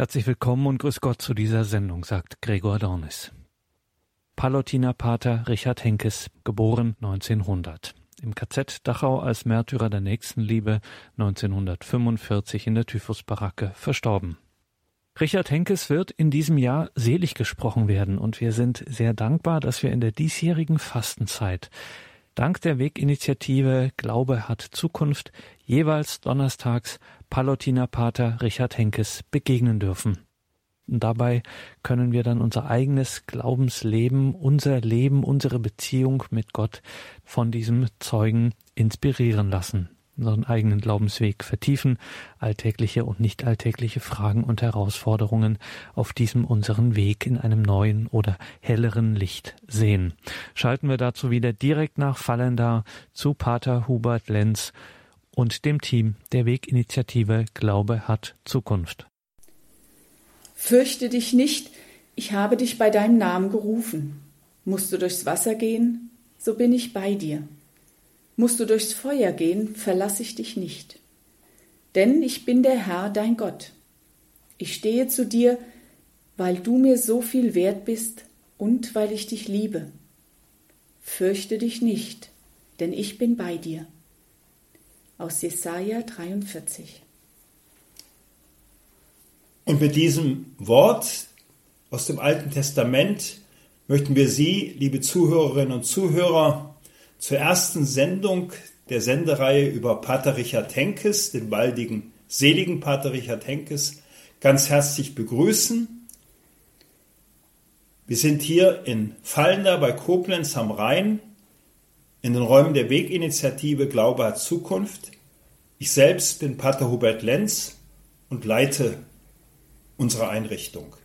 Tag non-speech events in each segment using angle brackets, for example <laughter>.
Herzlich willkommen und grüß Gott zu dieser Sendung, sagt Gregor Dornis. Palutinerpater Richard Henkes, geboren 1900. Im KZ Dachau als Märtyrer der Nächstenliebe 1945 in der Typhusbaracke verstorben. Richard Henkes wird in diesem Jahr selig gesprochen werden und wir sind sehr dankbar, dass wir in der diesjährigen Fastenzeit dank der Weginitiative Glaube hat Zukunft jeweils donnerstags Palutinerpater Richard Henkes begegnen dürfen. Und dabei können wir dann unser eigenes Glaubensleben, unser Leben, unsere Beziehung mit Gott von diesem Zeugen inspirieren lassen unseren eigenen Glaubensweg vertiefen, alltägliche und nicht alltägliche Fragen und Herausforderungen auf diesem unseren Weg in einem neuen oder helleren Licht sehen. Schalten wir dazu wieder direkt nach Fallendar zu Pater Hubert Lenz und dem Team der Weginitiative Glaube hat Zukunft. Fürchte dich nicht, ich habe dich bei deinem Namen gerufen. Musst du durchs Wasser gehen, so bin ich bei dir. Musst du durchs Feuer gehen, verlasse ich dich nicht. Denn ich bin der Herr, dein Gott. Ich stehe zu dir, weil du mir so viel wert bist und weil ich dich liebe. Fürchte dich nicht, denn ich bin bei dir. Aus Jesaja 43. Und mit diesem Wort aus dem Alten Testament möchten wir Sie, liebe Zuhörerinnen und Zuhörer, zur ersten Sendung der Sendereihe über Pater Richard Henkes, den baldigen, seligen Pater Richard Henkes, ganz herzlich begrüßen. Wir sind hier in Fallender bei Koblenz am Rhein in den Räumen der Weginitiative Glaube hat Zukunft. Ich selbst bin Pater Hubert Lenz und leite unsere Einrichtung.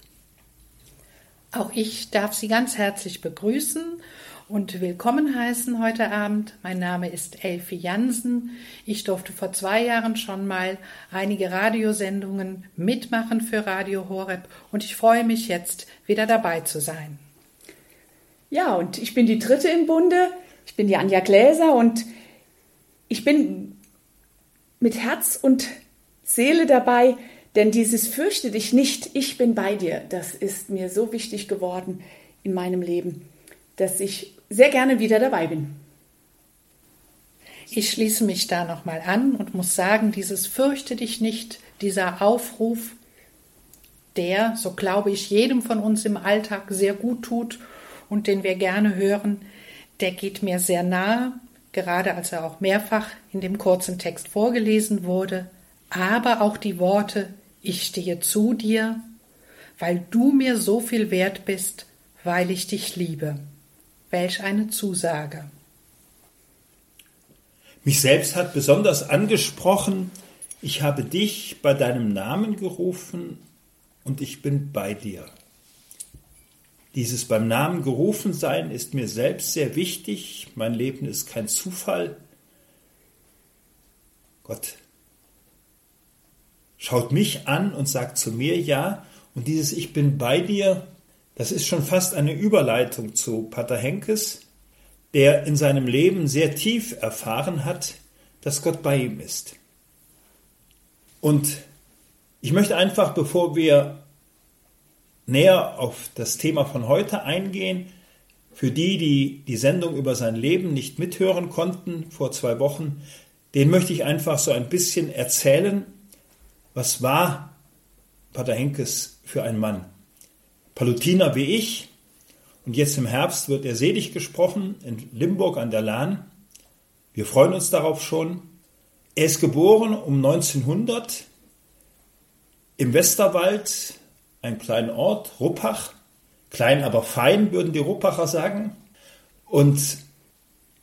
Auch ich darf Sie ganz herzlich begrüßen und willkommen heißen heute Abend. Mein Name ist Elfie Jansen. Ich durfte vor zwei Jahren schon mal einige Radiosendungen mitmachen für Radio Horeb und ich freue mich jetzt wieder dabei zu sein. Ja, und ich bin die dritte im Bunde. Ich bin die Anja Gläser und ich bin mit Herz und Seele dabei, denn dieses Fürchte dich nicht, ich bin bei dir, das ist mir so wichtig geworden in meinem Leben, dass ich sehr gerne wieder dabei bin. Ich schließe mich da nochmal an und muss sagen, dieses Fürchte dich nicht, dieser Aufruf, der, so glaube ich, jedem von uns im Alltag sehr gut tut und den wir gerne hören, der geht mir sehr nahe, gerade als er auch mehrfach in dem kurzen Text vorgelesen wurde, aber auch die Worte Ich stehe zu dir, weil du mir so viel wert bist, weil ich dich liebe. Welch eine Zusage. Mich selbst hat besonders angesprochen, ich habe dich bei deinem Namen gerufen und ich bin bei dir. Dieses beim Namen gerufen sein ist mir selbst sehr wichtig. Mein Leben ist kein Zufall. Gott schaut mich an und sagt zu mir ja. Und dieses Ich bin bei dir das ist schon fast eine Überleitung zu Pater Henkes, der in seinem Leben sehr tief erfahren hat, dass Gott bei ihm ist. Und ich möchte einfach, bevor wir näher auf das Thema von heute eingehen, für die, die die Sendung über sein Leben nicht mithören konnten vor zwei Wochen, den möchte ich einfach so ein bisschen erzählen, was war Pater Henkes für ein Mann. Palutiner wie ich. Und jetzt im Herbst wird er selig gesprochen in Limburg an der Lahn. Wir freuen uns darauf schon. Er ist geboren um 1900 im Westerwald, ein kleiner Ort, Ruppach. Klein, aber fein, würden die Ruppacher sagen. Und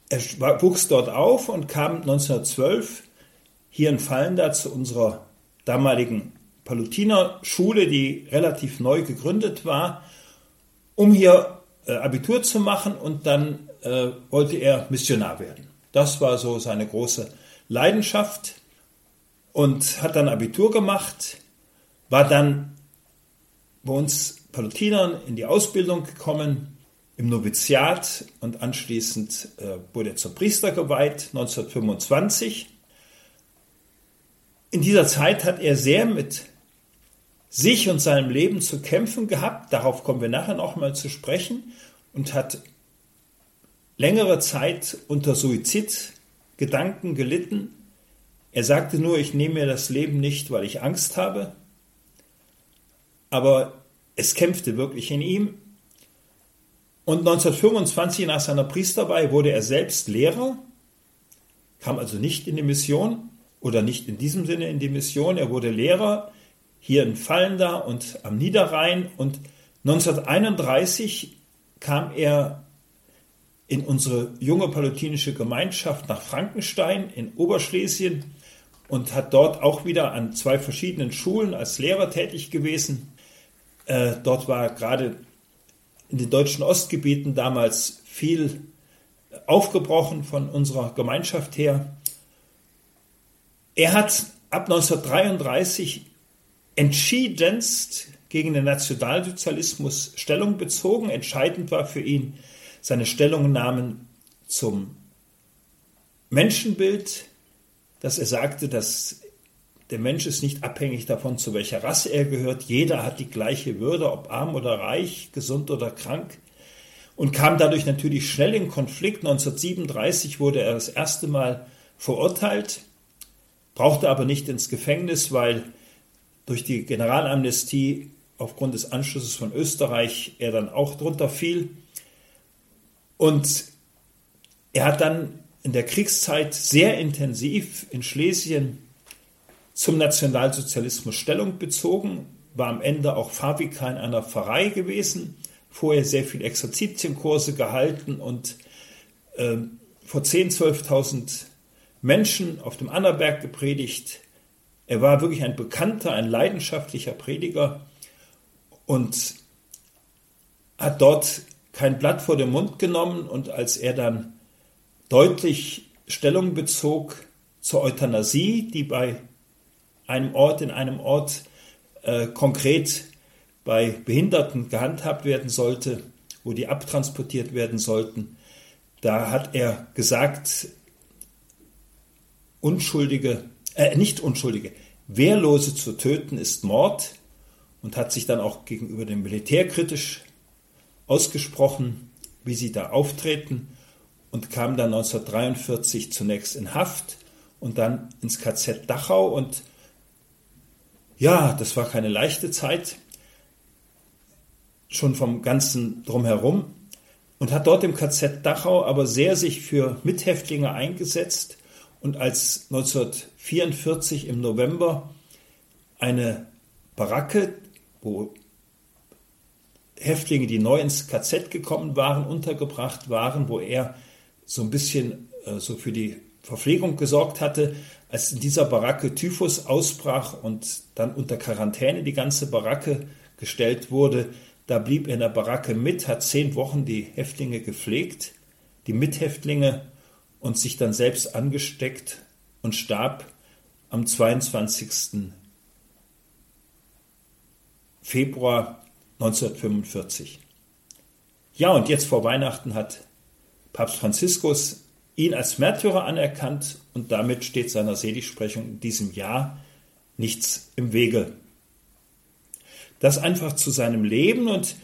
er wuchs dort auf und kam 1912 hier in Fallenda zu unserer damaligen Palutinerschule, die relativ neu gegründet war, um hier äh, Abitur zu machen und dann äh, wollte er Missionar werden. Das war so seine große Leidenschaft und hat dann Abitur gemacht, war dann bei uns Palutinern in die Ausbildung gekommen, im Noviziat und anschließend äh, wurde er zum Priester geweiht, 1925. In dieser Zeit hat er sehr mit sich und seinem Leben zu kämpfen gehabt. Darauf kommen wir nachher noch mal zu sprechen und hat längere Zeit unter Suizidgedanken gelitten. Er sagte nur, ich nehme mir das Leben nicht, weil ich Angst habe. Aber es kämpfte wirklich in ihm. Und 1925 nach seiner Priesterweihe wurde er selbst Lehrer, kam also nicht in die Mission oder nicht in diesem Sinne in die Mission. Er wurde Lehrer hier in Fallenda und am Niederrhein und 1931 kam er in unsere junge palutinische Gemeinschaft nach Frankenstein in Oberschlesien und hat dort auch wieder an zwei verschiedenen Schulen als Lehrer tätig gewesen. Äh, dort war gerade in den deutschen Ostgebieten damals viel aufgebrochen von unserer Gemeinschaft her. Er hat ab 1933 entschiedenst gegen den Nationalsozialismus Stellung bezogen. Entscheidend war für ihn seine Stellungnahmen zum Menschenbild, dass er sagte, dass der Mensch ist nicht abhängig davon, zu welcher Rasse er gehört. Jeder hat die gleiche Würde, ob arm oder reich, gesund oder krank. Und kam dadurch natürlich schnell in Konflikt. 1937 wurde er das erste Mal verurteilt, brauchte aber nicht ins Gefängnis, weil durch die Generalamnestie aufgrund des Anschlusses von Österreich er dann auch drunter fiel. Und er hat dann in der Kriegszeit sehr intensiv in Schlesien zum Nationalsozialismus Stellung bezogen, war am Ende auch Fahrvikar in einer Pfarrei gewesen, vorher sehr viel Exerzitienkurse gehalten und äh, vor 10.000, 12.000 Menschen auf dem Annaberg gepredigt. Er war wirklich ein bekannter, ein leidenschaftlicher Prediger und hat dort kein Blatt vor den Mund genommen und als er dann deutlich Stellung bezog zur Euthanasie, die bei einem Ort, in einem Ort äh, konkret bei Behinderten gehandhabt werden sollte, wo die abtransportiert werden sollten. Da hat er gesagt, Unschuldige, äh, nicht Unschuldige, Wehrlose zu töten ist Mord und hat sich dann auch gegenüber dem Militär kritisch ausgesprochen, wie sie da auftreten und kam dann 1943 zunächst in Haft und dann ins KZ Dachau und ja, das war keine leichte Zeit, schon vom ganzen drumherum und hat dort im KZ Dachau aber sehr sich für Mithäftlinge eingesetzt und als 1944 im November eine Baracke, wo Häftlinge, die neu ins KZ gekommen waren, untergebracht waren, wo er so ein bisschen äh, so für die Verpflegung gesorgt hatte, als in dieser Baracke Typhus ausbrach und dann unter Quarantäne die ganze Baracke gestellt wurde, da blieb er in der Baracke mit, hat zehn Wochen die Häftlinge gepflegt, die Mithäftlinge und sich dann selbst angesteckt und starb am 22. Februar 1945. Ja, und jetzt vor Weihnachten hat Papst Franziskus ihn als Märtyrer anerkannt und damit steht seiner Seligsprechung in diesem Jahr nichts im Wege. Das einfach zu seinem Leben und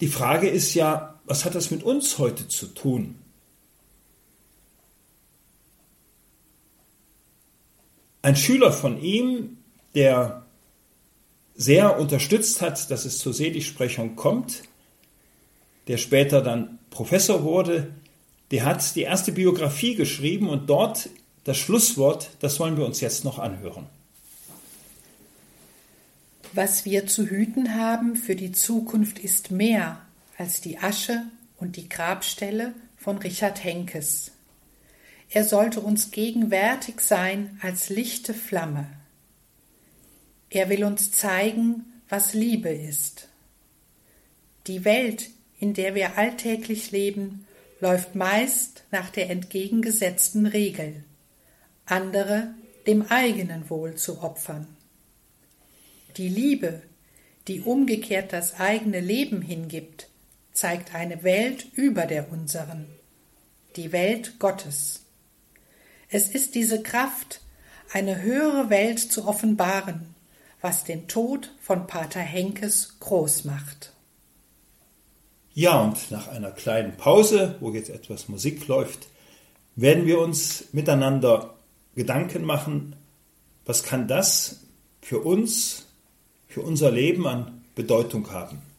die Frage ist ja, was hat das mit uns heute zu tun? Ein Schüler von ihm, der sehr unterstützt hat, dass es zur Seligsprechung kommt, der später dann Professor wurde, der hat die erste Biografie geschrieben und dort das Schlusswort, das wollen wir uns jetzt noch anhören. Was wir zu hüten haben für die Zukunft ist mehr als die Asche und die Grabstelle von Richard Henkes. Er sollte uns gegenwärtig sein als lichte Flamme. Er will uns zeigen, was Liebe ist. Die Welt, in der wir alltäglich leben, läuft meist nach der entgegengesetzten Regel, andere dem eigenen Wohl zu opfern. Die Liebe, die umgekehrt das eigene Leben hingibt, zeigt eine Welt über der unseren, die Welt Gottes. Es ist diese Kraft, eine höhere Welt zu offenbaren, was den Tod von Pater Henkes groß macht. Ja, und nach einer kleinen Pause, wo jetzt etwas Musik läuft, werden wir uns miteinander Gedanken machen, was kann das für uns, für unser Leben an Bedeutung haben.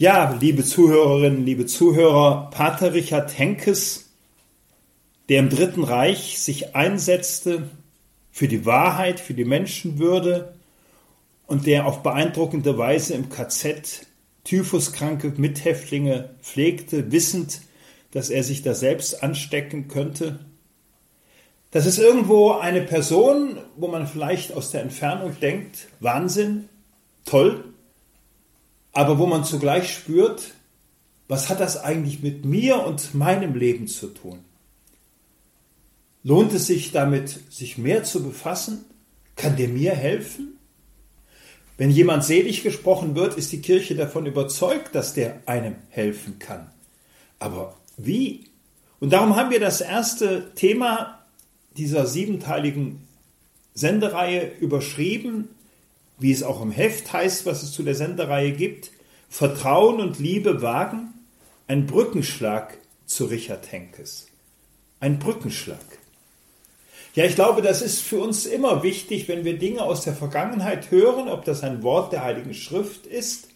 Ja, liebe Zuhörerinnen, liebe Zuhörer, Pater Richard Henkes, der im Dritten Reich sich einsetzte für die Wahrheit, für die Menschenwürde und der auf beeindruckende Weise im KZ Typhuskranke Mithäftlinge pflegte, wissend, dass er sich da selbst anstecken könnte. Das ist irgendwo eine Person, wo man vielleicht aus der Entfernung denkt, Wahnsinn, toll, aber wo man zugleich spürt, was hat das eigentlich mit mir und meinem Leben zu tun? Lohnt es sich damit, sich mehr zu befassen? Kann der mir helfen? Wenn jemand selig gesprochen wird, ist die Kirche davon überzeugt, dass der einem helfen kann. Aber wie? Und darum haben wir das erste Thema dieser siebenteiligen Sendereihe überschrieben wie es auch im Heft heißt, was es zu der Sendereihe gibt, Vertrauen und Liebe wagen, ein Brückenschlag zu Richard Henkes. Ein Brückenschlag. Ja, ich glaube, das ist für uns immer wichtig, wenn wir Dinge aus der Vergangenheit hören, ob das ein Wort der Heiligen Schrift ist,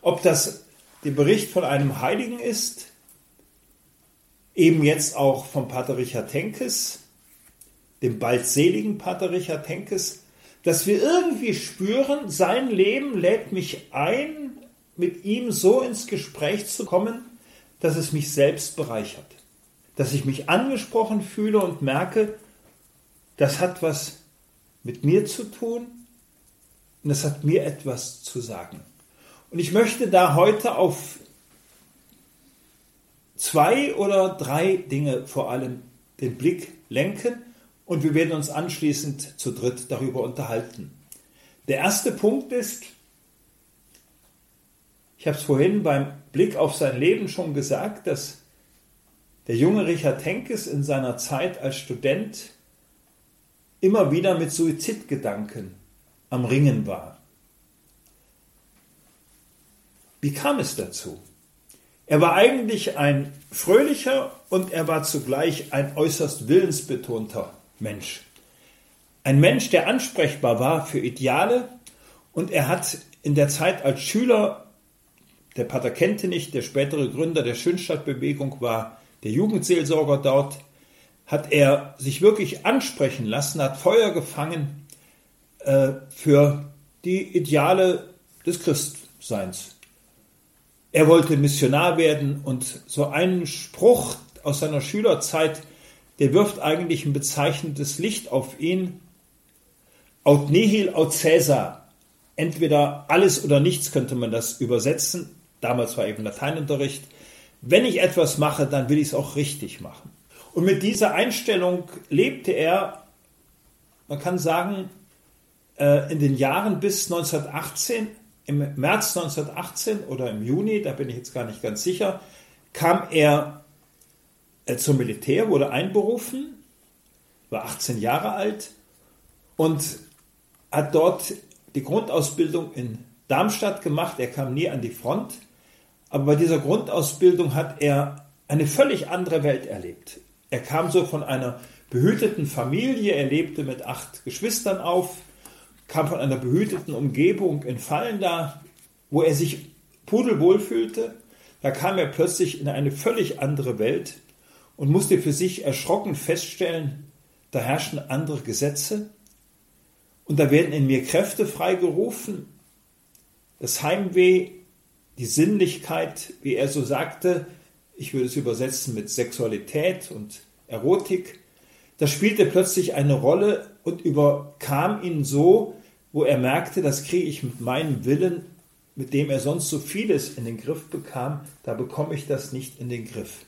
ob das der Bericht von einem Heiligen ist, eben jetzt auch von Pater Richard Henkes, dem bald seligen Pater Richard Henkes, dass wir irgendwie spüren, sein Leben lädt mich ein, mit ihm so ins Gespräch zu kommen, dass es mich selbst bereichert. Dass ich mich angesprochen fühle und merke, das hat was mit mir zu tun und das hat mir etwas zu sagen. Und ich möchte da heute auf zwei oder drei Dinge vor allem den Blick lenken und wir werden uns anschließend zu dritt darüber unterhalten. Der erste Punkt ist, ich habe es vorhin beim Blick auf sein Leben schon gesagt, dass der junge Richard Henkes in seiner Zeit als Student immer wieder mit Suizidgedanken am Ringen war. Wie kam es dazu? Er war eigentlich ein fröhlicher und er war zugleich ein äußerst willensbetonter Mensch. Ein Mensch, der ansprechbar war für Ideale und er hat in der Zeit als Schüler, der Pater Kentenich, der spätere Gründer der Schönstadtbewegung war, der Jugendseelsorger dort, hat er sich wirklich ansprechen lassen, hat Feuer gefangen äh, für die Ideale des Christseins. Er wollte Missionar werden und so einen Spruch aus seiner Schülerzeit der wirft eigentlich ein bezeichnendes Licht auf ihn. Aut nihil aut Caesar. Entweder alles oder nichts könnte man das übersetzen. Damals war eben Lateinunterricht. Wenn ich etwas mache, dann will ich es auch richtig machen. Und mit dieser Einstellung lebte er, man kann sagen, äh, in den Jahren bis 1918, im März 1918 oder im Juni, da bin ich jetzt gar nicht ganz sicher, kam er zum Militär, wurde einberufen, war 18 Jahre alt und hat dort die Grundausbildung in Darmstadt gemacht. Er kam nie an die Front, aber bei dieser Grundausbildung hat er eine völlig andere Welt erlebt. Er kam so von einer behüteten Familie, er lebte mit acht Geschwistern auf, kam von einer behüteten Umgebung in Fallenda, wo er sich pudelwohl fühlte. Da kam er plötzlich in eine völlig andere Welt und musste für sich erschrocken feststellen, da herrschen andere Gesetze und da werden in mir Kräfte freigerufen. Das Heimweh, die Sinnlichkeit, wie er so sagte, ich würde es übersetzen mit Sexualität und Erotik, das spielte plötzlich eine Rolle und überkam ihn so, wo er merkte, das kriege ich mit meinem Willen mit dem er sonst so vieles in den Griff bekam, da bekomme ich das nicht in den Griff.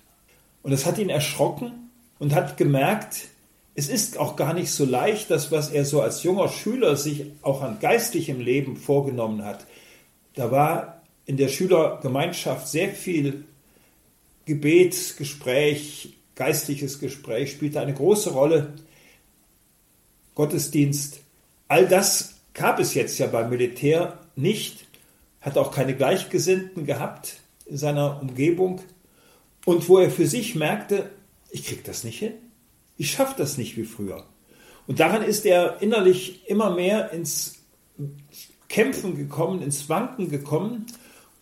Und es hat ihn erschrocken und hat gemerkt, es ist auch gar nicht so leicht, das, was er so als junger Schüler sich auch an geistlichem Leben vorgenommen hat. Da war in der Schülergemeinschaft sehr viel Gebet, Gespräch, geistliches Gespräch spielte eine große Rolle. Gottesdienst, all das gab es jetzt ja beim Militär nicht, hat auch keine Gleichgesinnten gehabt in seiner Umgebung und wo er für sich merkte, ich krieg das nicht hin, ich schaffe das nicht wie früher. Und daran ist er innerlich immer mehr ins Kämpfen gekommen, ins Wanken gekommen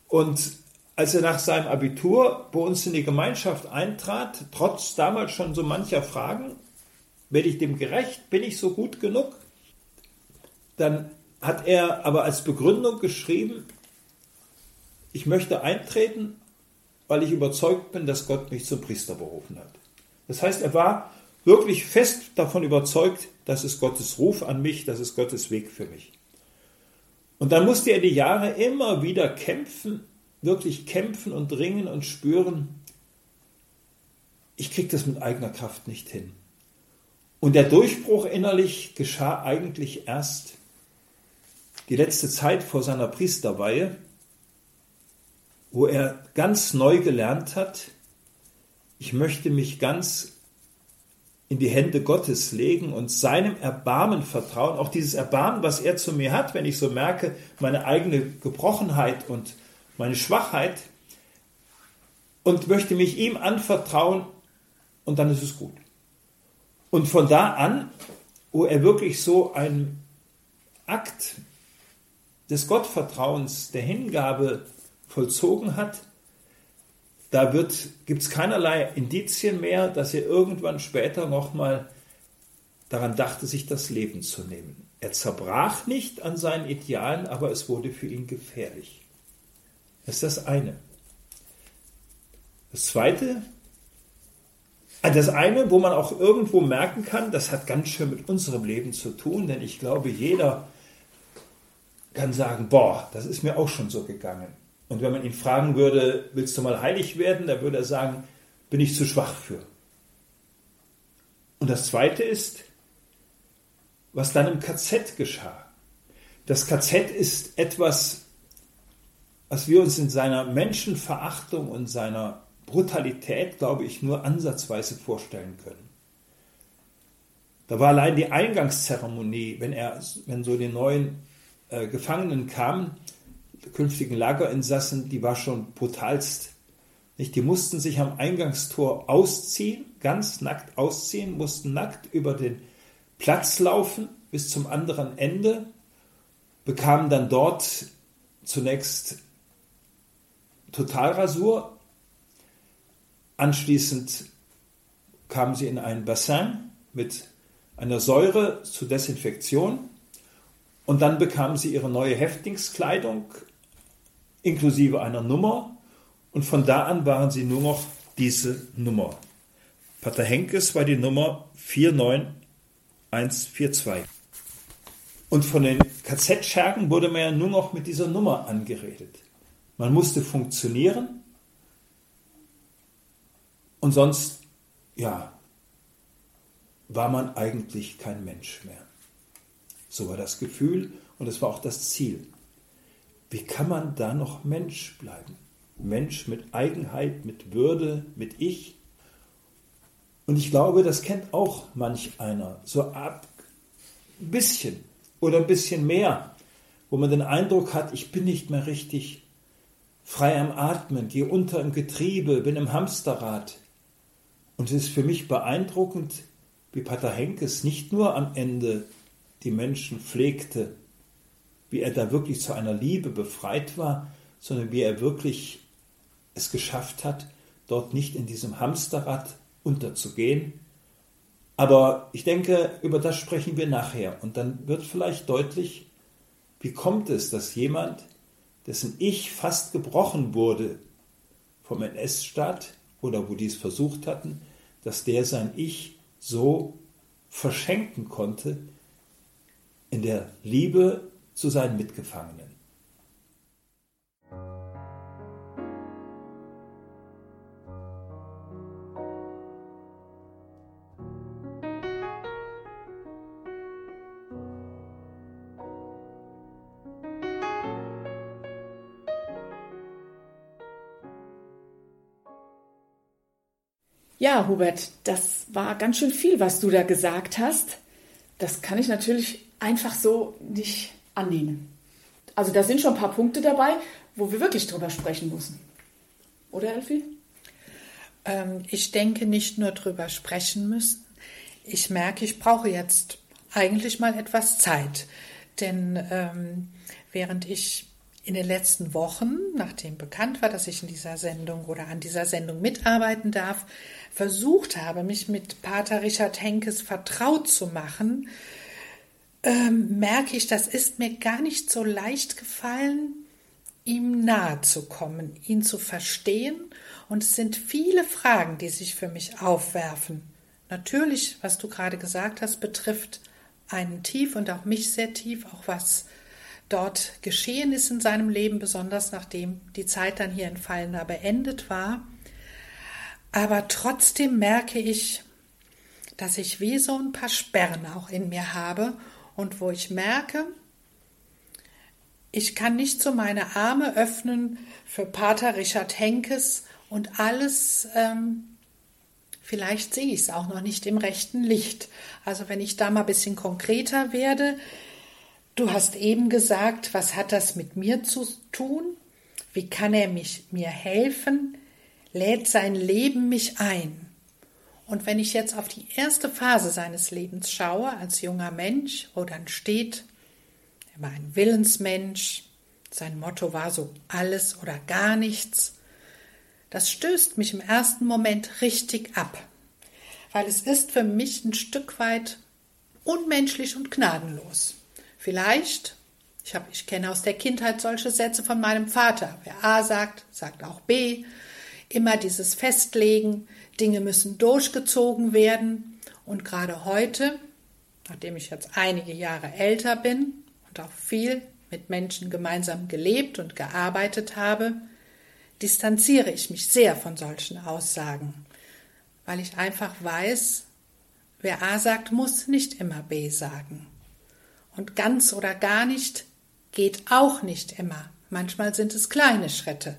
und als er nach seinem Abitur bei uns in die Gemeinschaft eintrat, trotz damals schon so mancher Fragen, werde ich dem gerecht, bin ich so gut genug? Dann hat er aber als Begründung geschrieben, ich möchte eintreten, weil ich überzeugt bin, dass Gott mich zum Priester berufen hat. Das heißt, er war wirklich fest davon überzeugt, das ist Gottes Ruf an mich, das ist Gottes Weg für mich. Und dann musste er die Jahre immer wieder kämpfen, wirklich kämpfen und ringen und spüren, ich kriege das mit eigener Kraft nicht hin. Und der Durchbruch innerlich geschah eigentlich erst die letzte Zeit vor seiner Priesterweihe, wo er ganz neu gelernt hat, ich möchte mich ganz in die Hände Gottes legen und seinem Erbarmen vertrauen, auch dieses Erbarmen, was er zu mir hat, wenn ich so merke, meine eigene Gebrochenheit und meine Schwachheit und möchte mich ihm anvertrauen und dann ist es gut. Und von da an, wo er wirklich so einen Akt des Gottvertrauens, der Hingabe vollzogen hat, da gibt es keinerlei Indizien mehr, dass er irgendwann später nochmal daran dachte, sich das Leben zu nehmen. Er zerbrach nicht an seinen Idealen, aber es wurde für ihn gefährlich. Das ist das eine. Das zweite, äh, das eine, wo man auch irgendwo merken kann, das hat ganz schön mit unserem Leben zu tun, denn ich glaube, jeder kann sagen, boah, das ist mir auch schon so gegangen. Und wenn man ihn fragen würde, willst du mal heilig werden, dann würde er sagen, bin ich zu schwach für. Und das Zweite ist, was dann im KZ geschah. Das KZ ist etwas, was wir uns in seiner Menschenverachtung und seiner Brutalität, glaube ich, nur ansatzweise vorstellen können. Da war allein die Eingangszeremonie, wenn er, wenn so die neuen äh, Gefangenen kamen, künftigen Lagerinsassen, die war schon brutalst. Nicht? Die mussten sich am Eingangstor ausziehen, ganz nackt ausziehen, mussten nackt über den Platz laufen bis zum anderen Ende, bekamen dann dort zunächst Totalrasur. Anschließend kamen sie in ein Bassin mit einer Säure zur Desinfektion und dann bekamen sie ihre neue Häftlingskleidung inklusive einer Nummer und von da an waren sie nur noch diese Nummer. Pater Henkes war die Nummer 49142. Und von den KZ-Schergen wurde man ja nur noch mit dieser Nummer angeredet. Man musste funktionieren und sonst, ja, war man eigentlich kein Mensch mehr. So war das Gefühl und es war auch das Ziel. Wie kann man da noch Mensch bleiben? Mensch mit Eigenheit, mit Würde, mit Ich. Und ich glaube, das kennt auch manch einer. So ab ein bisschen oder ein bisschen mehr, wo man den Eindruck hat, ich bin nicht mehr richtig frei am Atmen, gehe unter im Getriebe, bin im Hamsterrad. Und es ist für mich beeindruckend, wie Pater Henkes nicht nur am Ende die Menschen pflegte, wie er da wirklich zu einer Liebe befreit war, sondern wie er wirklich es geschafft hat, dort nicht in diesem Hamsterrad unterzugehen. Aber ich denke, über das sprechen wir nachher. Und dann wird vielleicht deutlich, wie kommt es, dass jemand, dessen Ich fast gebrochen wurde vom NS-Staat oder wo die es versucht hatten, dass der sein Ich so verschenken konnte in der Liebe zu seinen Mitgefangenen. Ja, Hubert, das war ganz schön viel, was du da gesagt hast. Das kann ich natürlich einfach so nicht annehmen. Also da sind schon ein paar Punkte dabei, wo wir wirklich drüber sprechen müssen. Oder Elfie? Ähm, ich denke nicht nur drüber sprechen müssen. Ich merke, ich brauche jetzt eigentlich mal etwas Zeit. Denn ähm, während ich in den letzten Wochen, nachdem bekannt war, dass ich in dieser Sendung oder an dieser Sendung mitarbeiten darf, versucht habe, mich mit Pater Richard Henkes vertraut zu machen, ähm, merke ich, das ist mir gar nicht so leicht gefallen, ihm nahe zu kommen, ihn zu verstehen. Und es sind viele Fragen, die sich für mich aufwerfen. Natürlich, was du gerade gesagt hast, betrifft einen tief und auch mich sehr tief, auch was dort geschehen ist in seinem Leben, besonders nachdem die Zeit dann hier in Fallner beendet war. Aber trotzdem merke ich, dass ich wie so ein paar Sperren auch in mir habe und wo ich merke, ich kann nicht so meine Arme öffnen für Pater Richard Henkes und alles, ähm, vielleicht sehe ich es auch noch nicht im rechten Licht. Also wenn ich da mal ein bisschen konkreter werde, du hast eben gesagt, was hat das mit mir zu tun? Wie kann er mich, mir helfen? Lädt sein Leben mich ein? Und wenn ich jetzt auf die erste Phase seines Lebens schaue, als junger Mensch, wo dann steht, er war ein Willensmensch, sein Motto war so alles oder gar nichts, das stößt mich im ersten Moment richtig ab, weil es ist für mich ein Stück weit unmenschlich und gnadenlos. Vielleicht, ich, hab, ich kenne aus der Kindheit solche Sätze von meinem Vater, wer A sagt, sagt auch B, immer dieses Festlegen, Dinge müssen durchgezogen werden. Und gerade heute, nachdem ich jetzt einige Jahre älter bin und auch viel mit Menschen gemeinsam gelebt und gearbeitet habe, distanziere ich mich sehr von solchen Aussagen, weil ich einfach weiß, wer A sagt, muss nicht immer B sagen. Und ganz oder gar nicht geht auch nicht immer. Manchmal sind es kleine Schritte.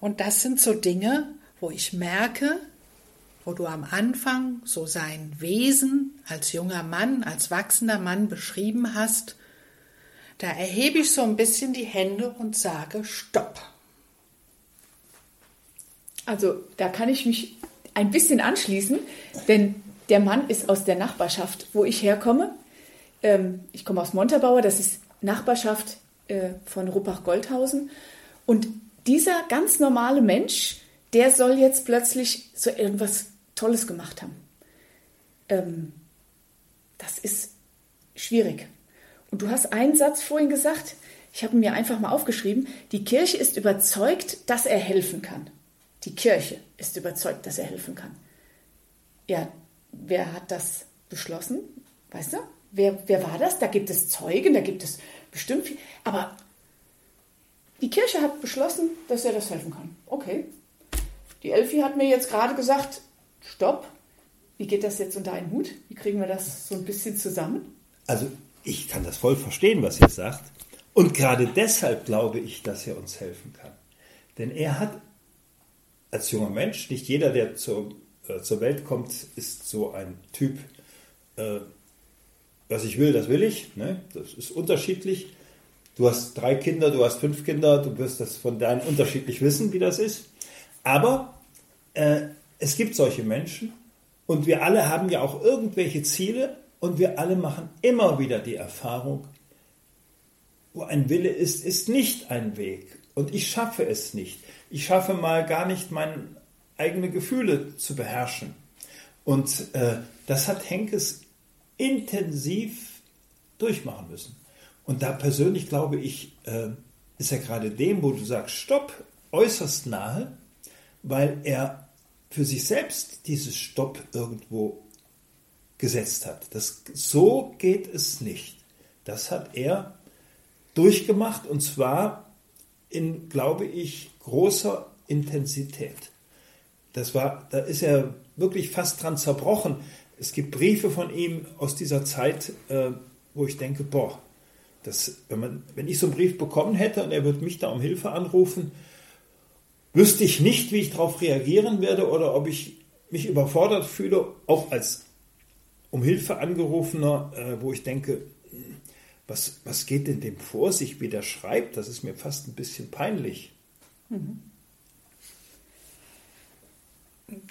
Und das sind so Dinge, wo ich merke, wo du am Anfang so sein Wesen als junger Mann, als wachsender Mann beschrieben hast, da erhebe ich so ein bisschen die Hände und sage Stopp. Also da kann ich mich ein bisschen anschließen, denn der Mann ist aus der Nachbarschaft, wo ich herkomme. Ähm, ich komme aus Montabaur, das ist Nachbarschaft äh, von Ruppach-Goldhausen. Und dieser ganz normale Mensch, der soll jetzt plötzlich so irgendwas Tolles gemacht haben. Ähm, das ist schwierig. Und du hast einen Satz vorhin gesagt, ich habe mir einfach mal aufgeschrieben, die Kirche ist überzeugt, dass er helfen kann. Die Kirche ist überzeugt, dass er helfen kann. Ja, wer hat das beschlossen? Weißt du? Wer, wer war das? Da gibt es Zeugen, da gibt es bestimmt viel. Aber die Kirche hat beschlossen, dass er das helfen kann. Okay. Die Elfi hat mir jetzt gerade gesagt, stopp, wie geht das jetzt unter einen Hut? Wie kriegen wir das so ein bisschen zusammen? Also ich kann das voll verstehen, was ihr sagt. Und gerade deshalb glaube ich, dass er uns helfen kann. Denn er hat als junger Mensch, nicht jeder, der zur, äh, zur Welt kommt, ist so ein Typ, äh, was ich will, das will ich. Ne? Das ist unterschiedlich. Du hast drei Kinder, du hast fünf Kinder, du wirst das von deinen unterschiedlich wissen, wie das ist. Aber äh, es gibt solche Menschen und wir alle haben ja auch irgendwelche Ziele und wir alle machen immer wieder die Erfahrung, wo ein Wille ist, ist nicht ein Weg. Und ich schaffe es nicht. Ich schaffe mal gar nicht, meine eigenen Gefühle zu beherrschen. Und äh, das hat Henkes intensiv durchmachen müssen. Und da persönlich glaube ich, äh, ist er gerade dem, wo du sagst, stopp, äußerst nahe, weil er für sich selbst dieses Stopp irgendwo gesetzt hat. Das, so geht es nicht. Das hat er durchgemacht und zwar in, glaube ich, großer Intensität. Das war, da ist er wirklich fast dran zerbrochen. Es gibt Briefe von ihm aus dieser Zeit, äh, wo ich denke, boah, das, wenn, man, wenn ich so einen Brief bekommen hätte und er würde mich da um Hilfe anrufen, wüsste ich nicht, wie ich darauf reagieren werde oder ob ich mich überfordert fühle, auch als um Hilfe angerufener, äh, wo ich denke, was, was geht denn dem vor sich, wie der schreibt? Das ist mir fast ein bisschen peinlich.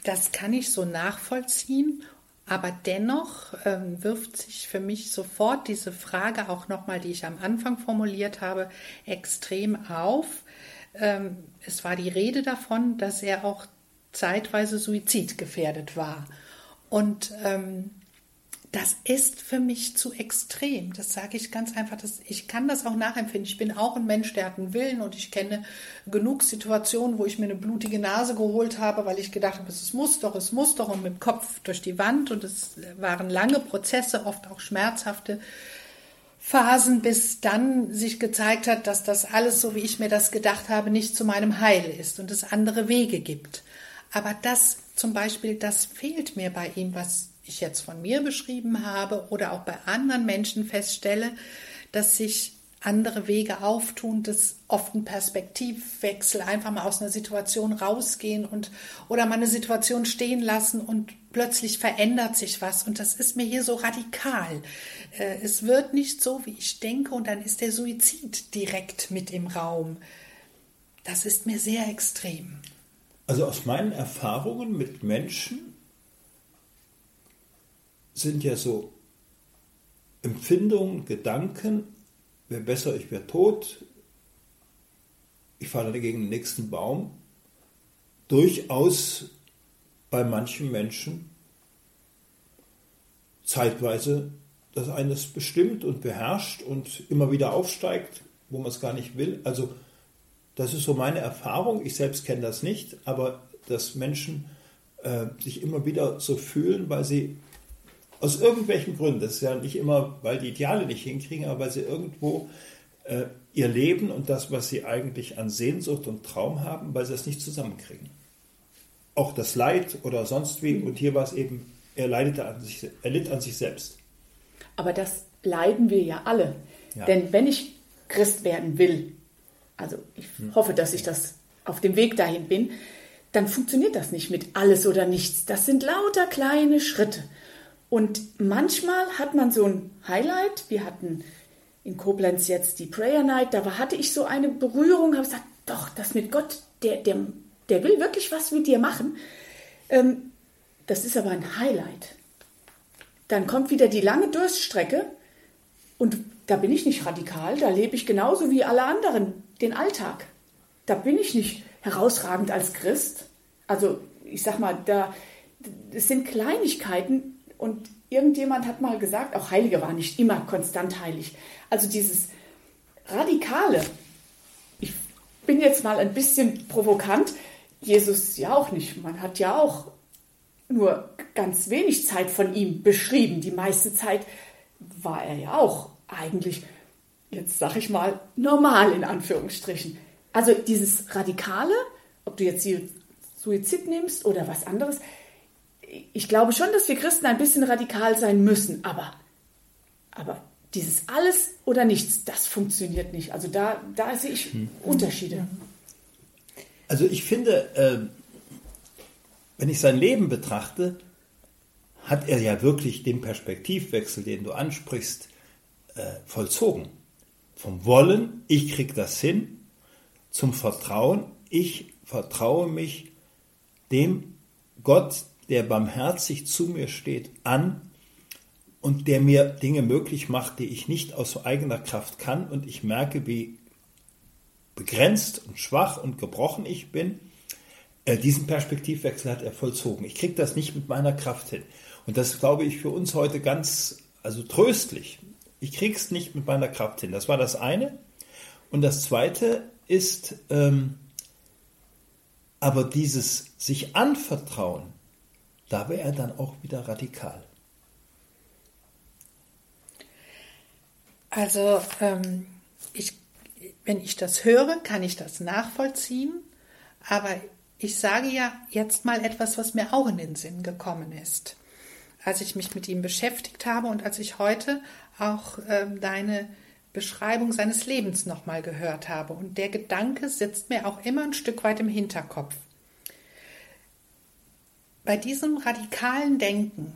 Das kann ich so nachvollziehen. Aber dennoch ähm, wirft sich für mich sofort diese Frage auch nochmal, die ich am Anfang formuliert habe, extrem auf. Ähm, es war die Rede davon, dass er auch zeitweise suizidgefährdet war. Und ähm, das ist für mich zu extrem. Das sage ich ganz einfach. Das, ich kann das auch nachempfinden. Ich bin auch ein Mensch, der hat einen Willen und ich kenne genug Situationen, wo ich mir eine blutige Nase geholt habe, weil ich gedacht habe, es muss doch, es muss doch und mit dem Kopf durch die Wand. Und es waren lange Prozesse, oft auch schmerzhafte Phasen, bis dann sich gezeigt hat, dass das alles, so wie ich mir das gedacht habe, nicht zu meinem Heil ist und es andere Wege gibt. Aber das zum Beispiel, das fehlt mir bei ihm, was ich jetzt von mir beschrieben habe oder auch bei anderen Menschen feststelle, dass sich andere Wege auftun, dass oft ein Perspektivwechsel, einfach mal aus einer Situation rausgehen und oder mal eine Situation stehen lassen und plötzlich verändert sich was und das ist mir hier so radikal. Äh, es wird nicht so, wie ich denke und dann ist der Suizid direkt mit im Raum. Das ist mir sehr extrem. Also aus meinen Erfahrungen mit Menschen, sind ja so Empfindungen, Gedanken, wäre besser, ich wäre tot, ich falle gegen den nächsten Baum, durchaus bei manchen Menschen zeitweise das eines bestimmt und beherrscht und immer wieder aufsteigt, wo man es gar nicht will. Also das ist so meine Erfahrung. Ich selbst kenne das nicht, aber dass Menschen äh, sich immer wieder so fühlen, weil sie aus irgendwelchen Gründen, das ist ja nicht immer, weil die Ideale nicht hinkriegen, aber weil sie irgendwo äh, ihr Leben und das, was sie eigentlich an Sehnsucht und Traum haben, weil sie das nicht zusammenkriegen. Auch das Leid oder sonst wie, und hier war es eben, er, leidete an sich, er litt an sich selbst. Aber das leiden wir ja alle. Ja. Denn wenn ich Christ werden will, also ich hm. hoffe, dass ich das auf dem Weg dahin bin, dann funktioniert das nicht mit alles oder nichts. Das sind lauter kleine Schritte. Und manchmal hat man so ein Highlight. Wir hatten in Koblenz jetzt die Prayer Night. Da hatte ich so eine Berührung, habe gesagt, doch, das mit Gott, der, der, der will wirklich was mit dir machen. Ähm, das ist aber ein Highlight. Dann kommt wieder die lange Durststrecke und da bin ich nicht radikal, da lebe ich genauso wie alle anderen den Alltag. Da bin ich nicht herausragend als Christ. Also ich sag mal, da es sind Kleinigkeiten, und irgendjemand hat mal gesagt, auch Heilige waren nicht immer konstant heilig. Also dieses Radikale, ich bin jetzt mal ein bisschen provokant, Jesus ja auch nicht. Man hat ja auch nur ganz wenig Zeit von ihm beschrieben. Die meiste Zeit war er ja auch eigentlich, jetzt sag ich mal, normal in Anführungsstrichen. Also dieses Radikale, ob du jetzt Suizid nimmst oder was anderes, ich glaube schon, dass wir Christen ein bisschen radikal sein müssen, aber, aber dieses alles oder nichts, das funktioniert nicht. Also da, da sehe ich hm. Unterschiede. Also ich finde, äh, wenn ich sein Leben betrachte, hat er ja wirklich den Perspektivwechsel, den du ansprichst, äh, vollzogen. Vom Wollen, ich krieg das hin, zum Vertrauen, ich vertraue mich dem Gott, der barmherzig zu mir steht, an und der mir Dinge möglich macht, die ich nicht aus eigener Kraft kann und ich merke, wie begrenzt und schwach und gebrochen ich bin, äh, diesen Perspektivwechsel hat er vollzogen. Ich kriege das nicht mit meiner Kraft hin. Und das glaube ich für uns heute ganz, also tröstlich. Ich kriege es nicht mit meiner Kraft hin. Das war das eine. Und das zweite ist ähm, aber dieses sich anvertrauen, da wäre er dann auch wieder radikal. Also, ähm, ich, wenn ich das höre, kann ich das nachvollziehen, aber ich sage ja jetzt mal etwas, was mir auch in den Sinn gekommen ist, als ich mich mit ihm beschäftigt habe und als ich heute auch ähm, deine Beschreibung seines Lebens nochmal gehört habe. Und der Gedanke sitzt mir auch immer ein Stück weit im Hinterkopf. Bei diesem radikalen Denken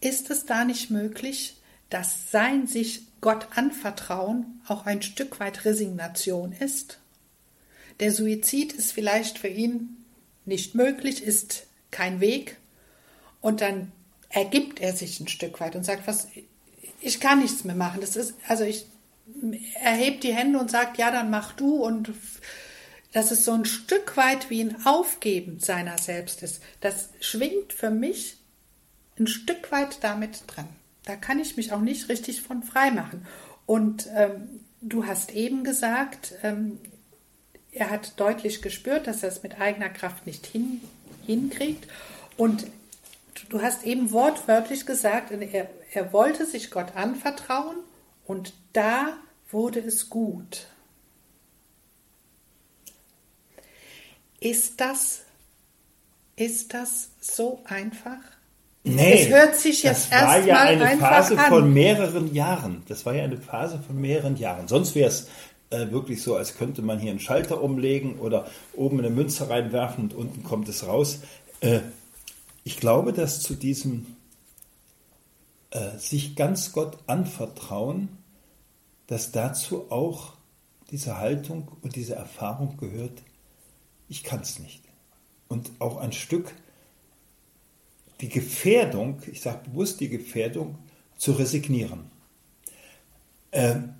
ist es da nicht möglich, dass sein sich Gott anvertrauen auch ein Stück weit Resignation ist? Der Suizid ist vielleicht für ihn nicht möglich, ist kein Weg. Und dann ergibt er sich ein Stück weit und sagt, was, ich kann nichts mehr machen. Das ist, also ich erhebt die Hände und sagt, ja, dann mach du und dass es so ein Stück weit wie ein Aufgeben seiner selbst ist. Das schwingt für mich ein Stück weit damit dran. Da kann ich mich auch nicht richtig von frei machen. Und ähm, du hast eben gesagt, ähm, er hat deutlich gespürt, dass er es mit eigener Kraft nicht hin, hinkriegt. Und du hast eben wortwörtlich gesagt, er, er wollte sich Gott anvertrauen und da wurde es gut. Ist das, ist das so einfach? Nee, es hört sich jetzt das war ja eine Phase an. von mehreren Jahren. Das war ja eine Phase von mehreren Jahren. Sonst wäre es äh, wirklich so, als könnte man hier einen Schalter umlegen oder oben eine Münze reinwerfen und unten kommt es raus. Äh, ich glaube, dass zu diesem äh, sich ganz Gott anvertrauen, dass dazu auch diese Haltung und diese Erfahrung gehört, ich kann es nicht. Und auch ein Stück die Gefährdung, ich sage bewusst die Gefährdung, zu resignieren. Ähm,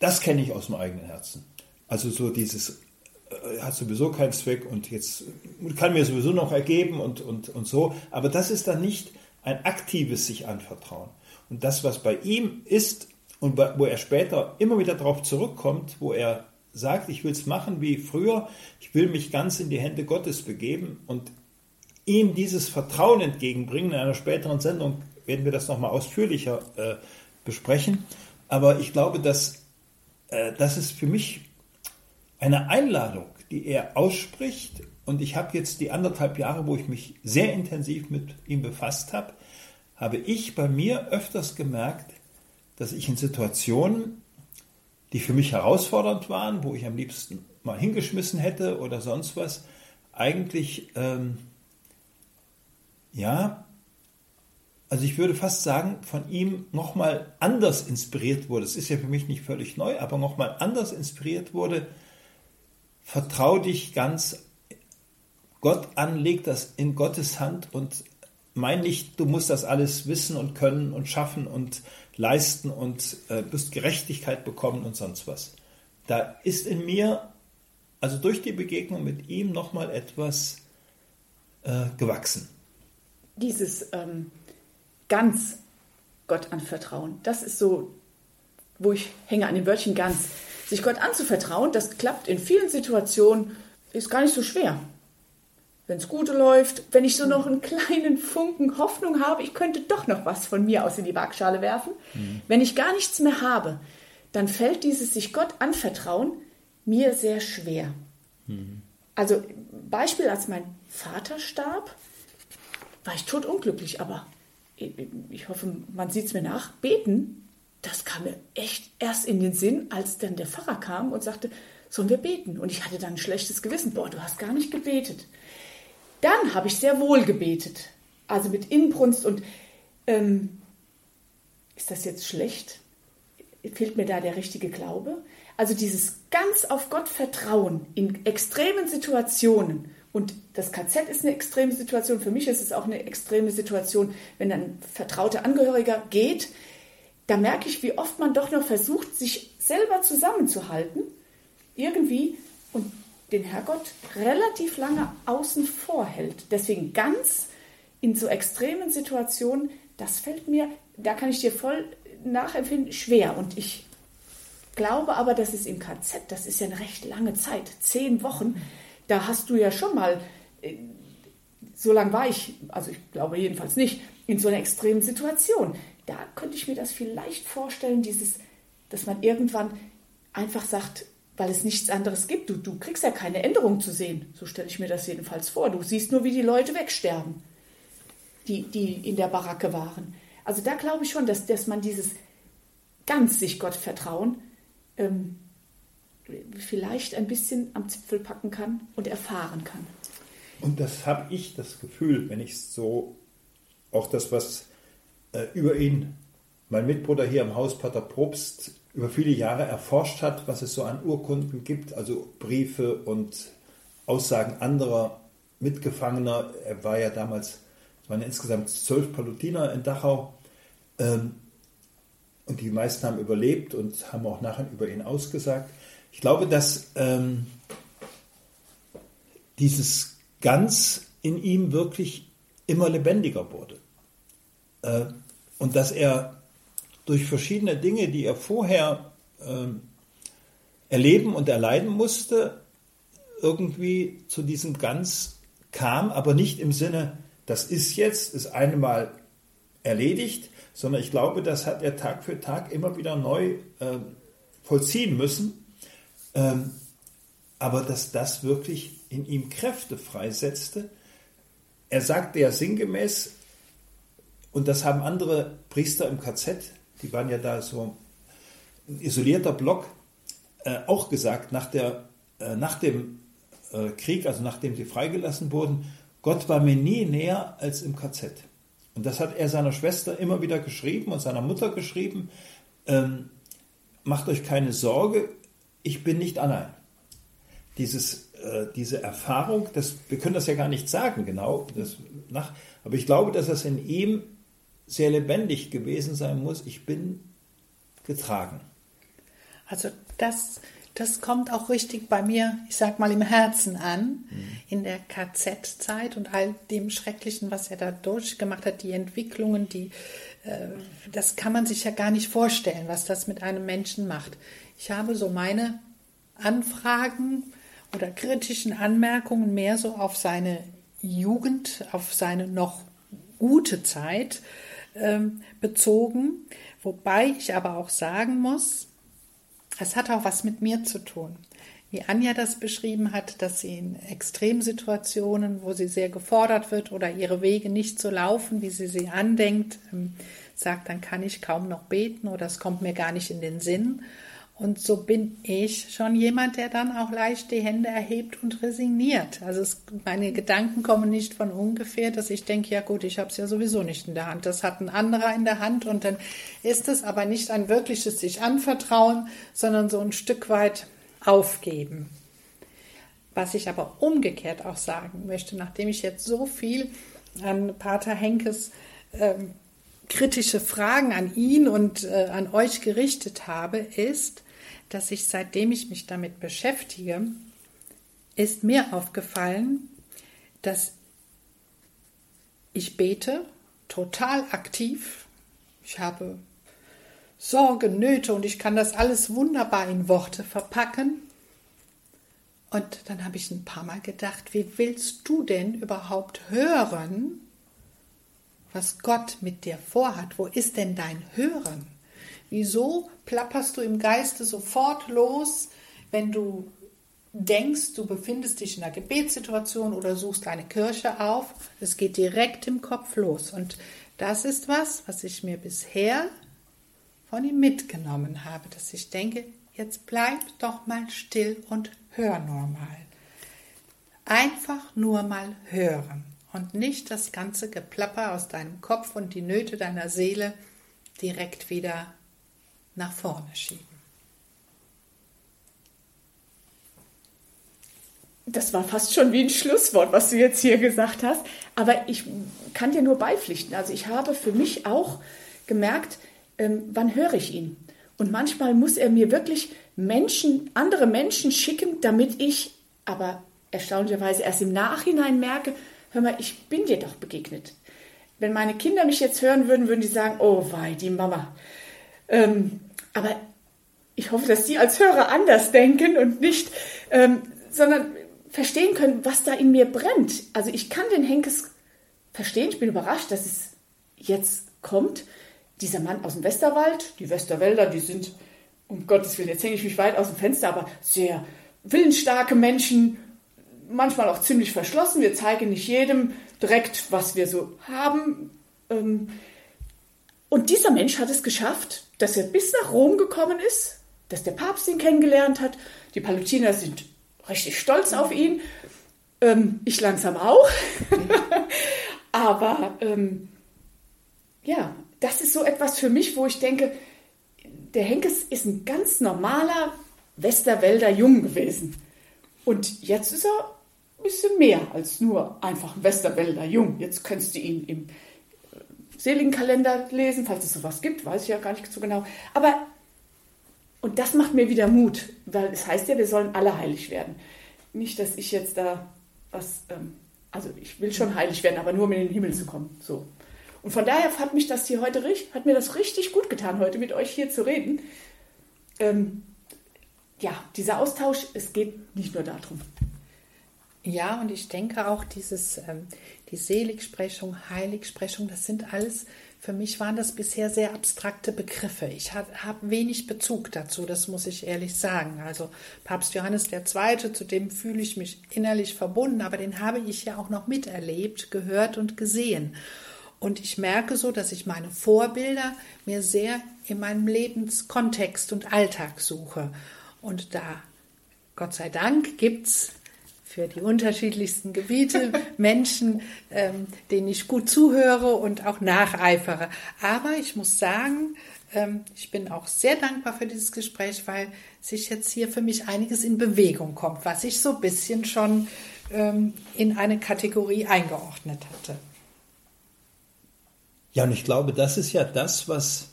das kenne ich aus dem eigenen Herzen. Also so dieses äh, hat sowieso keinen Zweck und jetzt kann mir sowieso noch ergeben und, und, und so. Aber das ist dann nicht ein aktives sich anvertrauen. Und das, was bei ihm ist und wo er später immer wieder darauf zurückkommt, wo er sagt, ich will es machen wie früher, ich will mich ganz in die Hände Gottes begeben und ihm dieses Vertrauen entgegenbringen. In einer späteren Sendung werden wir das nochmal ausführlicher äh, besprechen. Aber ich glaube, dass äh, das ist für mich eine Einladung, die er ausspricht. Und ich habe jetzt die anderthalb Jahre, wo ich mich sehr intensiv mit ihm befasst habe, habe ich bei mir öfters gemerkt, dass ich in Situationen, die für mich herausfordernd waren, wo ich am liebsten mal hingeschmissen hätte oder sonst was, eigentlich ähm, ja, also ich würde fast sagen, von ihm nochmal anders inspiriert wurde. Es ist ja für mich nicht völlig neu, aber nochmal anders inspiriert wurde. Vertrau dich ganz Gott an, leg das in Gottes Hand und mein nicht, du musst das alles wissen und können und schaffen und leisten und äh, wirst Gerechtigkeit bekommen und sonst was. Da ist in mir, also durch die Begegnung mit ihm, nochmal etwas äh, gewachsen dieses ähm, ganz Gott anvertrauen, das ist so, wo ich hänge an dem Wörtchen ganz. Sich Gott anzuvertrauen, das klappt in vielen Situationen, ist gar nicht so schwer. Wenn es gut läuft, wenn ich so noch einen kleinen Funken Hoffnung habe, ich könnte doch noch was von mir aus in die Waagschale werfen. Mhm. Wenn ich gar nichts mehr habe, dann fällt dieses sich Gott anvertrauen mir sehr schwer. Mhm. Also Beispiel, als mein Vater starb, war ich totunglücklich, aber ich hoffe, man sieht es mir nach, beten, das kam mir echt erst in den Sinn, als dann der Pfarrer kam und sagte, sollen wir beten? Und ich hatte dann ein schlechtes Gewissen, boah, du hast gar nicht gebetet. Dann habe ich sehr wohl gebetet, also mit Inbrunst und ähm, ist das jetzt schlecht? Fehlt mir da der richtige Glaube? Also dieses ganz auf Gott vertrauen in extremen Situationen und das KZ ist eine extreme Situation. Für mich ist es auch eine extreme Situation, wenn ein vertrauter Angehöriger geht. Da merke ich, wie oft man doch noch versucht, sich selber zusammenzuhalten, irgendwie, und den Herrgott relativ lange außen vor hält. Deswegen ganz in so extremen Situationen, das fällt mir, da kann ich dir voll nachempfinden, schwer. Und ich glaube aber, dass es im KZ, das ist ja eine recht lange Zeit, zehn Wochen, da hast du ja schon mal, äh, so lange war ich, also ich glaube jedenfalls nicht, in so einer extremen Situation. Da könnte ich mir das vielleicht vorstellen, dieses, dass man irgendwann einfach sagt, weil es nichts anderes gibt. Du, du kriegst ja keine Änderung zu sehen. So stelle ich mir das jedenfalls vor. Du siehst nur, wie die Leute wegsterben, die, die in der Baracke waren. Also da glaube ich schon, dass, dass man dieses ganz sich Gott vertrauen ähm, vielleicht ein bisschen am Zipfel packen kann und erfahren kann. Und das habe ich das Gefühl, wenn ich so auch das, was äh, über ihn mein Mitbruder hier im Haus, Pater Probst, über viele Jahre erforscht hat, was es so an Urkunden gibt, also Briefe und Aussagen anderer Mitgefangener. Er war ja damals, es waren insgesamt zwölf Palutiner in Dachau. Ähm, und die meisten haben überlebt und haben auch nachher über ihn ausgesagt. Ich glaube, dass ähm, dieses Ganz in ihm wirklich immer lebendiger wurde. Äh, und dass er durch verschiedene Dinge, die er vorher ähm, erleben und erleiden musste, irgendwie zu diesem Ganz kam, aber nicht im Sinne, das ist jetzt, ist einmal erledigt, sondern ich glaube, das hat er Tag für Tag immer wieder neu äh, vollziehen müssen. Ähm, aber dass das wirklich in ihm Kräfte freisetzte. Er sagte ja sinngemäß, und das haben andere Priester im KZ die waren ja da so ein isolierter Block, äh, auch gesagt, nach, der, äh, nach dem äh, Krieg, also nachdem sie freigelassen wurden, Gott war mir nie näher als im KZ. Und das hat er seiner Schwester immer wieder geschrieben und seiner Mutter geschrieben. Ähm, macht euch keine Sorge, ich bin nicht allein. Dieses, äh, diese Erfahrung, das, wir können das ja gar nicht sagen genau, das, nach, aber ich glaube, dass das in ihm sehr lebendig gewesen sein muss. Ich bin getragen. Also das, das kommt auch richtig bei mir, ich sag mal, im Herzen an, mhm. in der KZ-Zeit und all dem Schrecklichen, was er da durchgemacht hat, die Entwicklungen, die, äh, das kann man sich ja gar nicht vorstellen, was das mit einem Menschen macht. Ich habe so meine Anfragen oder kritischen Anmerkungen mehr so auf seine Jugend, auf seine noch gute Zeit ähm, bezogen, wobei ich aber auch sagen muss, es hat auch was mit mir zu tun. Wie Anja das beschrieben hat, dass sie in Extremsituationen, wo sie sehr gefordert wird oder ihre Wege nicht so laufen, wie sie sie andenkt, ähm, sagt, dann kann ich kaum noch beten oder es kommt mir gar nicht in den Sinn. Und so bin ich schon jemand, der dann auch leicht die Hände erhebt und resigniert. Also es, meine Gedanken kommen nicht von ungefähr, dass ich denke, ja gut, ich habe es ja sowieso nicht in der Hand. Das hat ein anderer in der Hand und dann ist es aber nicht ein wirkliches sich anvertrauen, sondern so ein Stück weit aufgeben. Was ich aber umgekehrt auch sagen möchte, nachdem ich jetzt so viel an Pater Henkes ähm, kritische Fragen an ihn und äh, an euch gerichtet habe, ist, dass ich seitdem ich mich damit beschäftige, ist mir aufgefallen, dass ich bete total aktiv. Ich habe Sorge, Nöte und ich kann das alles wunderbar in Worte verpacken. Und dann habe ich ein paar Mal gedacht, wie willst du denn überhaupt hören, was Gott mit dir vorhat? Wo ist denn dein Hören? Wieso plapperst du im Geiste sofort los, wenn du denkst, du befindest dich in einer Gebetssituation oder suchst eine Kirche auf? Es geht direkt im Kopf los. Und das ist was, was ich mir bisher von ihm mitgenommen habe, dass ich denke, jetzt bleib doch mal still und hör nur mal. Einfach nur mal hören und nicht das ganze Geplapper aus deinem Kopf und die Nöte deiner Seele direkt wieder nach vorne schieben. Das war fast schon wie ein Schlusswort, was du jetzt hier gesagt hast. Aber ich kann dir nur beipflichten. Also ich habe für mich auch gemerkt, ähm, wann höre ich ihn? Und manchmal muss er mir wirklich Menschen, andere Menschen schicken, damit ich aber erstaunlicherweise erst im Nachhinein merke, hör mal, ich bin dir doch begegnet. Wenn meine Kinder mich jetzt hören würden, würden die sagen, oh wei, die Mama. Ähm, aber ich hoffe, dass die als Hörer anders denken und nicht, ähm, sondern verstehen können, was da in mir brennt. Also ich kann den Henkes verstehen. Ich bin überrascht, dass es jetzt kommt. Dieser Mann aus dem Westerwald, die Westerwälder, die sind, um Gottes Willen, jetzt hänge ich mich weit aus dem Fenster, aber sehr willensstarke Menschen, manchmal auch ziemlich verschlossen. Wir zeigen nicht jedem direkt, was wir so haben. Ähm, und dieser Mensch hat es geschafft, dass er bis nach Rom gekommen ist, dass der Papst ihn kennengelernt hat. Die Palutiner sind richtig stolz auf ihn. Ähm, ich langsam auch. <laughs> Aber ähm, ja, das ist so etwas für mich, wo ich denke, der Henkes ist ein ganz normaler Westerwälder Jung gewesen. Und jetzt ist er ein bisschen mehr als nur einfach ein Westerwälder Jung. Jetzt könntest du ihn im seligen Kalender lesen, falls es sowas gibt, weiß ich ja gar nicht so genau. Aber, und das macht mir wieder Mut, weil es heißt ja, wir sollen alle heilig werden. Nicht, dass ich jetzt da was, ähm, also ich will schon heilig werden, aber nur um in den Himmel zu kommen. So. Und von daher hat mich das hier heute, hat mir das richtig gut getan, heute mit euch hier zu reden. Ähm, ja, dieser Austausch, es geht nicht nur darum. Ja, und ich denke auch dieses, ähm, die Seligsprechung, Heiligsprechung, das sind alles, für mich waren das bisher sehr abstrakte Begriffe. Ich habe wenig Bezug dazu, das muss ich ehrlich sagen. Also Papst Johannes II., zu dem fühle ich mich innerlich verbunden, aber den habe ich ja auch noch miterlebt, gehört und gesehen. Und ich merke so, dass ich meine Vorbilder mir sehr in meinem Lebenskontext und Alltag suche. Und da, Gott sei Dank, gibt es für die unterschiedlichsten Gebiete, <laughs> Menschen, ähm, denen ich gut zuhöre und auch nacheifere. Aber ich muss sagen, ähm, ich bin auch sehr dankbar für dieses Gespräch, weil sich jetzt hier für mich einiges in Bewegung kommt, was ich so ein bisschen schon ähm, in eine Kategorie eingeordnet hatte. Ja, und ich glaube, das ist ja das, was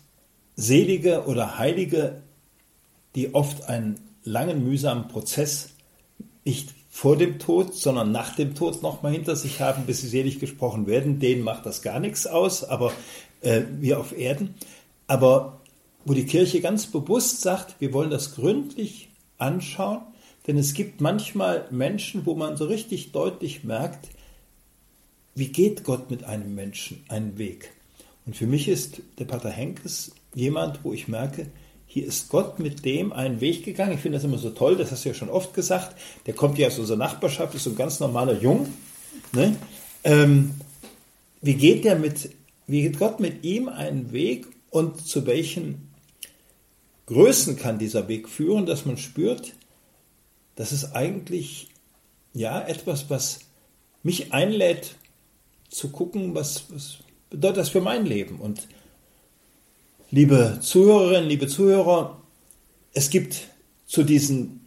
Selige oder Heilige, die oft einen langen, mühsamen Prozess nicht vor dem Tod, sondern nach dem Tod nochmal hinter sich haben, bis sie selig gesprochen werden. Denen macht das gar nichts aus, aber äh, wir auf Erden. Aber wo die Kirche ganz bewusst sagt, wir wollen das gründlich anschauen, denn es gibt manchmal Menschen, wo man so richtig deutlich merkt, wie geht Gott mit einem Menschen einen Weg. Und für mich ist der Pater Henkes jemand, wo ich merke, hier ist Gott mit dem einen Weg gegangen. Ich finde das immer so toll, das hast du ja schon oft gesagt. Der kommt ja aus unserer Nachbarschaft, ist so ein ganz normaler Jung. Ne? Ähm, wie geht der mit, wie geht Gott mit ihm einen Weg und zu welchen Größen kann dieser Weg führen, dass man spürt, das ist eigentlich ja etwas, was mich einlädt zu gucken, was, was bedeutet das für mein Leben und Liebe Zuhörerinnen, liebe Zuhörer, es gibt zu diesen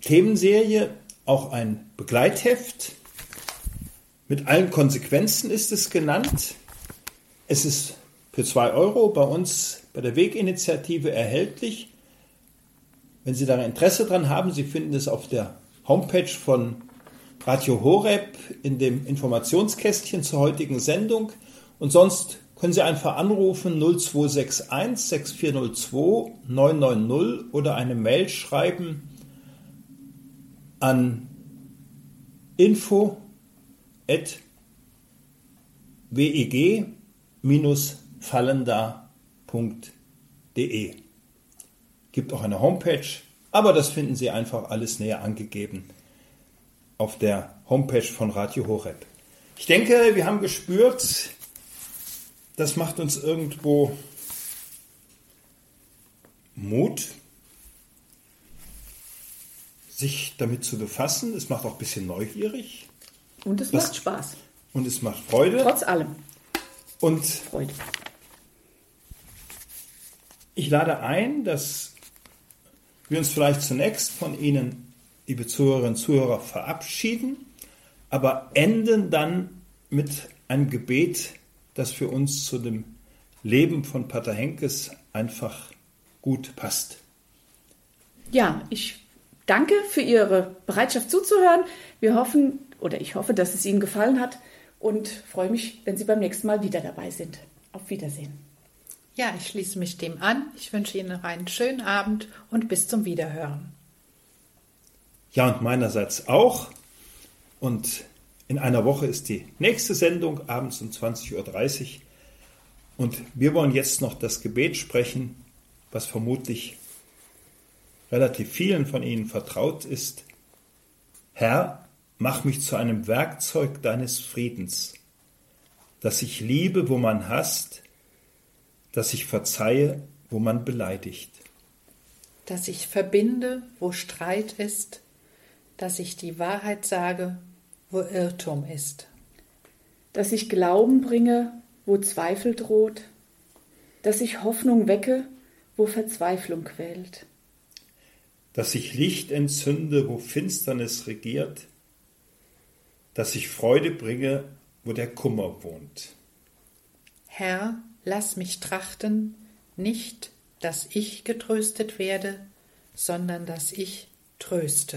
Themenserie auch ein Begleitheft. Mit allen Konsequenzen ist es genannt. Es ist für zwei Euro bei uns bei der Weginitiative erhältlich. Wenn Sie da Interesse dran haben, Sie finden es auf der Homepage von Radio Horeb in dem Informationskästchen zur heutigen Sendung. Und sonst können Sie einfach anrufen 0261 6402 990 oder eine Mail schreiben an info at weg-fallender.de. Gibt auch eine Homepage, aber das finden Sie einfach alles näher angegeben auf der Homepage von Radio Horeb. Ich denke, wir haben gespürt, das macht uns irgendwo Mut, sich damit zu befassen. Es macht auch ein bisschen neugierig. Und es das, macht Spaß. Und es macht Freude. Trotz allem. Und Freude. Ich lade ein, dass wir uns vielleicht zunächst von Ihnen, liebe Zuhörerinnen und Zuhörer, verabschieden, aber enden dann mit einem Gebet das für uns zu dem Leben von Pater Henkes einfach gut passt. Ja, ich danke für Ihre Bereitschaft zuzuhören. Wir hoffen, oder ich hoffe, dass es Ihnen gefallen hat und freue mich, wenn Sie beim nächsten Mal wieder dabei sind. Auf Wiedersehen. Ja, ich schließe mich dem an. Ich wünsche Ihnen noch einen schönen Abend und bis zum Wiederhören. Ja, und meinerseits auch. Und in einer Woche ist die nächste Sendung, abends um 20.30 Uhr. Und wir wollen jetzt noch das Gebet sprechen, was vermutlich relativ vielen von Ihnen vertraut ist. Herr, mach mich zu einem Werkzeug deines Friedens, dass ich liebe, wo man hasst, dass ich verzeihe, wo man beleidigt. Dass ich verbinde, wo Streit ist, dass ich die Wahrheit sage, wo Irrtum ist. Dass ich Glauben bringe, wo Zweifel droht. Dass ich Hoffnung wecke, wo Verzweiflung quält. Dass ich Licht entzünde, wo Finsternis regiert. Dass ich Freude bringe, wo der Kummer wohnt. Herr, lass mich trachten, nicht, dass ich getröstet werde, sondern dass ich tröste.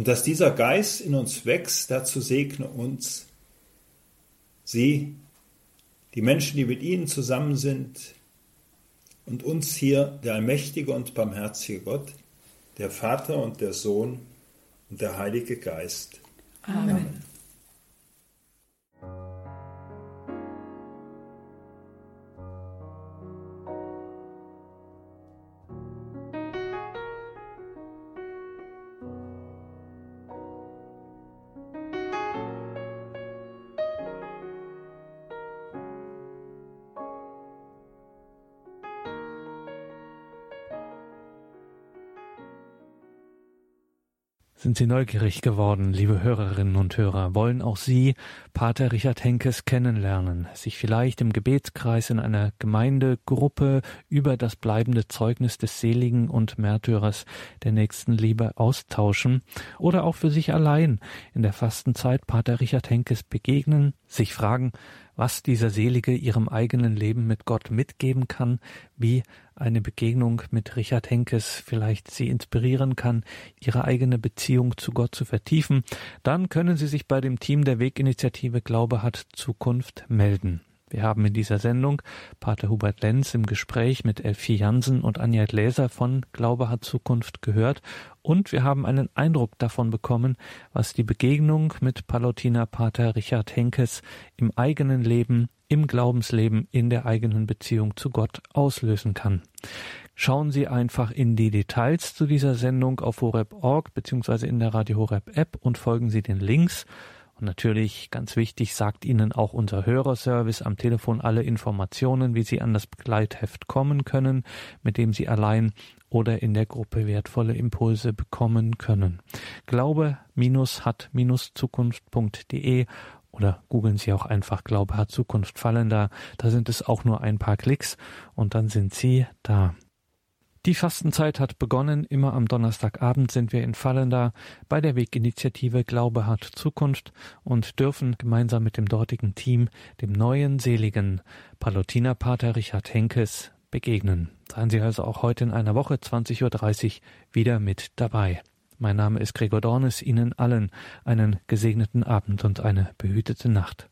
Und dass dieser Geist in uns wächst, dazu segne uns Sie, die Menschen, die mit Ihnen zusammen sind, und uns hier der allmächtige und barmherzige Gott, der Vater und der Sohn und der Heilige Geist. Amen. Amen. Sind Sie neugierig geworden, liebe Hörerinnen und Hörer? Wollen auch Sie Pater Richard Henkes kennenlernen, sich vielleicht im Gebetskreis in einer Gemeindegruppe über das bleibende Zeugnis des Seligen und Märtyrers der nächsten Liebe austauschen oder auch für sich allein in der Fastenzeit Pater Richard Henkes begegnen, sich fragen, was dieser Selige ihrem eigenen Leben mit Gott mitgeben kann, wie eine Begegnung mit Richard Henkes vielleicht Sie inspirieren kann, Ihre eigene Beziehung zu Gott zu vertiefen, dann können Sie sich bei dem Team der Weginitiative Glaube hat Zukunft melden. Wir haben in dieser Sendung Pater Hubert Lenz im Gespräch mit Elfie Jansen und Anja Gläser von Glaube hat Zukunft gehört und wir haben einen Eindruck davon bekommen, was die Begegnung mit Palutiner Pater Richard Henkes im eigenen Leben, im Glaubensleben, in der eigenen Beziehung zu Gott auslösen kann. Schauen Sie einfach in die Details zu dieser Sendung auf horeb.org bzw. in der Radio Horeb App und folgen Sie den Links und natürlich, ganz wichtig, sagt Ihnen auch unser Hörerservice am Telefon alle Informationen, wie Sie an das Begleitheft kommen können, mit dem Sie allein oder in der Gruppe wertvolle Impulse bekommen können. Glaube-hat-zukunft.de oder googeln Sie auch einfach Glaube hat Zukunft fallen da. Da sind es auch nur ein paar Klicks und dann sind Sie da. Die Fastenzeit hat begonnen. Immer am Donnerstagabend sind wir in Fallenda bei der Weginitiative Glaube hat Zukunft und dürfen gemeinsam mit dem dortigen Team dem neuen seligen Palutinerpater Richard Henkes begegnen. Seien Sie also auch heute in einer Woche 20.30 Uhr wieder mit dabei. Mein Name ist Gregor Dornes. Ihnen allen einen gesegneten Abend und eine behütete Nacht.